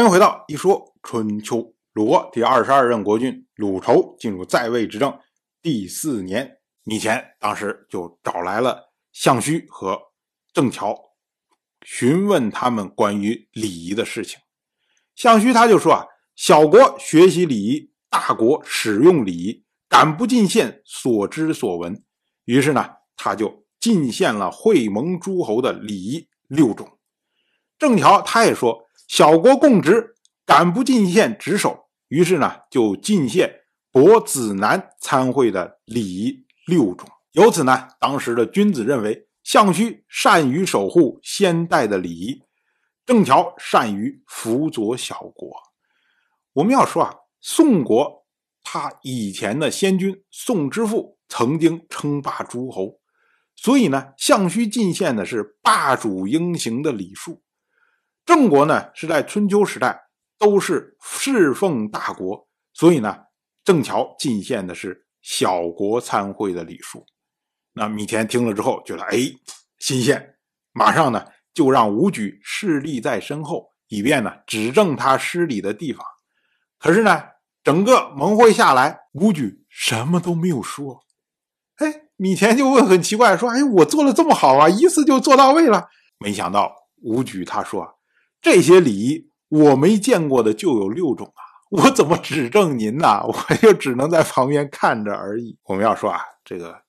欢迎回到一说春秋。鲁国第二十二任国君鲁仇进入在位执政第四年，米前当时就找来了项须和郑乔，询问他们关于礼仪的事情。项须他就说啊，小国学习礼仪，大国使用礼仪，敢不进献所知所闻。于是呢，他就进献了会盟诸侯的礼仪六种。郑乔他也说。小国共职，敢不进献职守？于是呢，就进献伯子南参会的礼六种。由此呢，当时的君子认为，项须善于守护先代的礼仪，郑乔善于辅佐小国。我们要说啊，宋国他以前的先君宋之父曾经称霸诸侯，所以呢，项须进献的是霸主应行的礼数。郑国呢是在春秋时代都是侍奉大国，所以呢，郑乔进献的是小国参会的礼数。那米田听了之后觉得哎新鲜，马上呢就让武举侍立在身后，以便呢指正他失礼的地方。可是呢，整个盟会下来，武举什么都没有说。哎，米田就问很奇怪，说：“哎，我做的这么好啊，一次就做到位了。”没想到武举他说。这些礼仪我没见过的就有六种啊！我怎么指证您呢？我就只能在旁边看着而已。我们要说啊，这个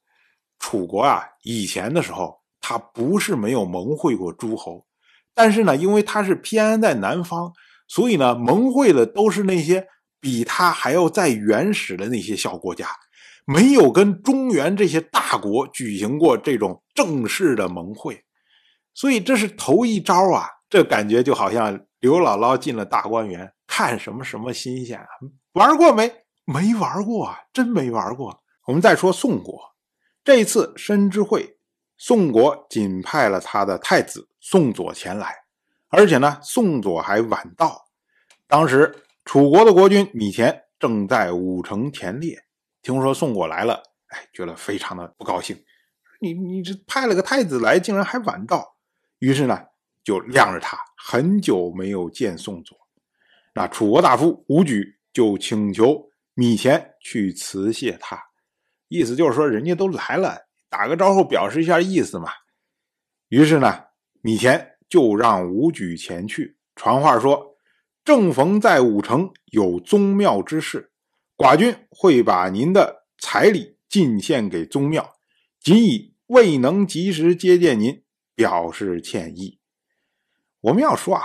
楚国啊，以前的时候他不是没有盟会过诸侯，但是呢，因为他是偏安在南方，所以呢，盟会的都是那些比他还要再原始的那些小国家，没有跟中原这些大国举行过这种正式的盟会，所以这是头一招啊。这感觉就好像刘姥姥进了大观园，看什么什么新鲜啊？玩过没？没玩过啊，真没玩过。我们再说宋国，这一次申之会，宋国仅派了他的太子宋佐前来，而且呢，宋佐还晚到。当时楚国的国君米田正在武城田猎，听说宋国来了，哎，觉得非常的不高兴。你你这派了个太子来，竟然还晚到，于是呢。就晾着他，很久没有见宋佐。那楚国大夫武举就请求米钱去辞谢他，意思就是说人家都来了，打个招呼表示一下意思嘛。于是呢，米钱就让武举前去传话说：“正逢在武城有宗庙之事，寡君会把您的彩礼进献给宗庙，仅以未能及时接见您表示歉意。”我们要说啊，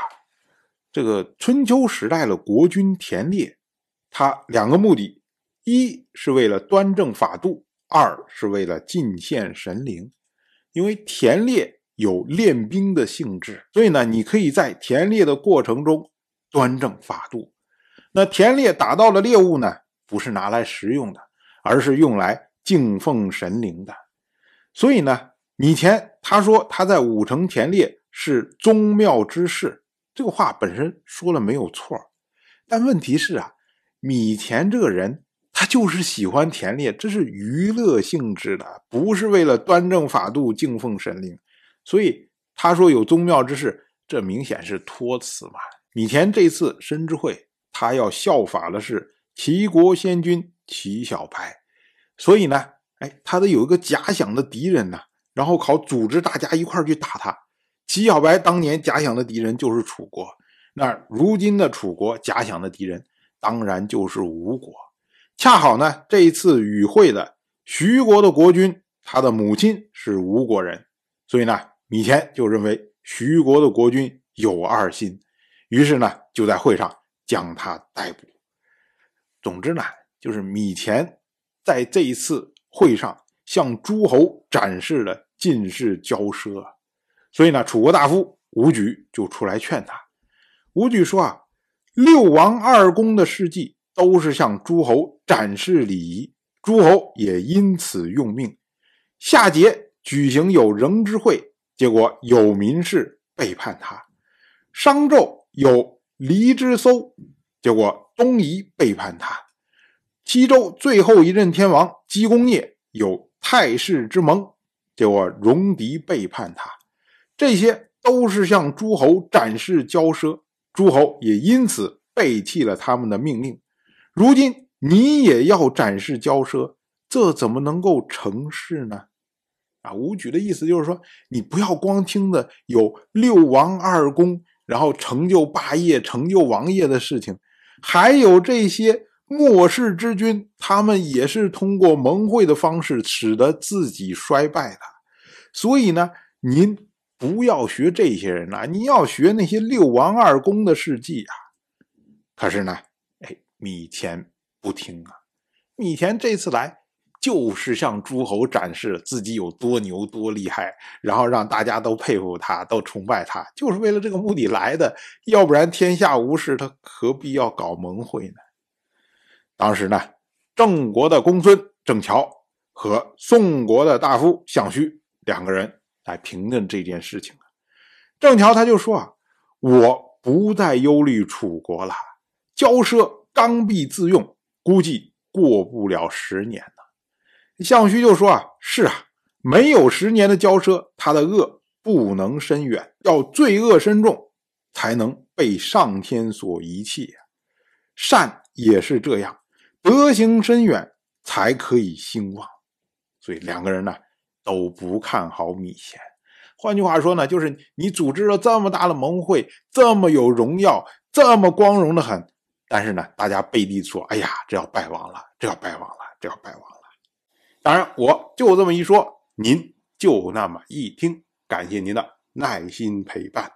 这个春秋时代的国君田猎，他两个目的：一是为了端正法度，二是为了进献神灵。因为田猎有练兵的性质，所以呢，你可以在田猎的过程中端正法度。那田猎打到了猎物呢，不是拿来食用的，而是用来敬奉神灵的。所以呢，以前他说他在武城田猎。是宗庙之事，这个话本身说了没有错，但问题是啊，米田这个人他就是喜欢田猎，这是娱乐性质的，不是为了端正法度、敬奉神灵。所以他说有宗庙之事，这明显是托词嘛。米田这次申之会，他要效法的是齐国先君齐小白，所以呢，哎，他得有一个假想的敌人呢，然后考组织大家一块去打他。齐小白当年假想的敌人就是楚国，那如今的楚国假想的敌人当然就是吴国。恰好呢，这一次与会的徐国的国君，他的母亲是吴国人，所以呢，米田就认为徐国的国君有二心，于是呢，就在会上将他逮捕。总之呢，就是米田在这一次会上向诸侯展示了进士骄奢。所以呢，楚国大夫武举就出来劝他。武举说：“啊，六王二公的事迹都是向诸侯展示礼仪，诸侯也因此用命。夏桀举行有仍之会，结果有民事背叛他；商纣有离之搜，结果东夷背叛他；西周最后一任天王姬公业有太氏之盟，结果戎狄背叛他。”这些都是向诸侯展示骄奢，诸侯也因此背弃了他们的命令。如今你也要展示骄奢，这怎么能够成事呢？啊，武举的意思就是说，你不要光听的有六王二公，然后成就霸业、成就王业的事情，还有这些末世之君，他们也是通过盟会的方式使得自己衰败的。所以呢，您不要学这些人啊，你要学那些六王二公的事迹啊。可是呢，哎，米田不听啊，米田这次来。就是向诸侯展示自己有多牛多厉害，然后让大家都佩服他，都崇拜他，就是为了这个目的来的。要不然天下无事，他何必要搞盟会呢？当时呢，郑国的公孙郑乔和宋国的大夫项须两个人来评论这件事情啊郑乔他就说啊：“我不再忧虑楚国了，骄奢刚愎自用，估计过不了十年呢。”项须就说：“啊，是啊，没有十年的骄奢，他的恶不能深远，要罪恶深重，才能被上天所遗弃。善也是这样，德行深远，才可以兴旺。所以两个人呢都不看好米线。换句话说呢，就是你组织了这么大的盟会，这么有荣耀，这么光荣的很，但是呢，大家背地说：哎呀，这要败亡了，这要败亡了，这要败亡了。”当然，我就这么一说，您就那么一听。感谢您的耐心陪伴。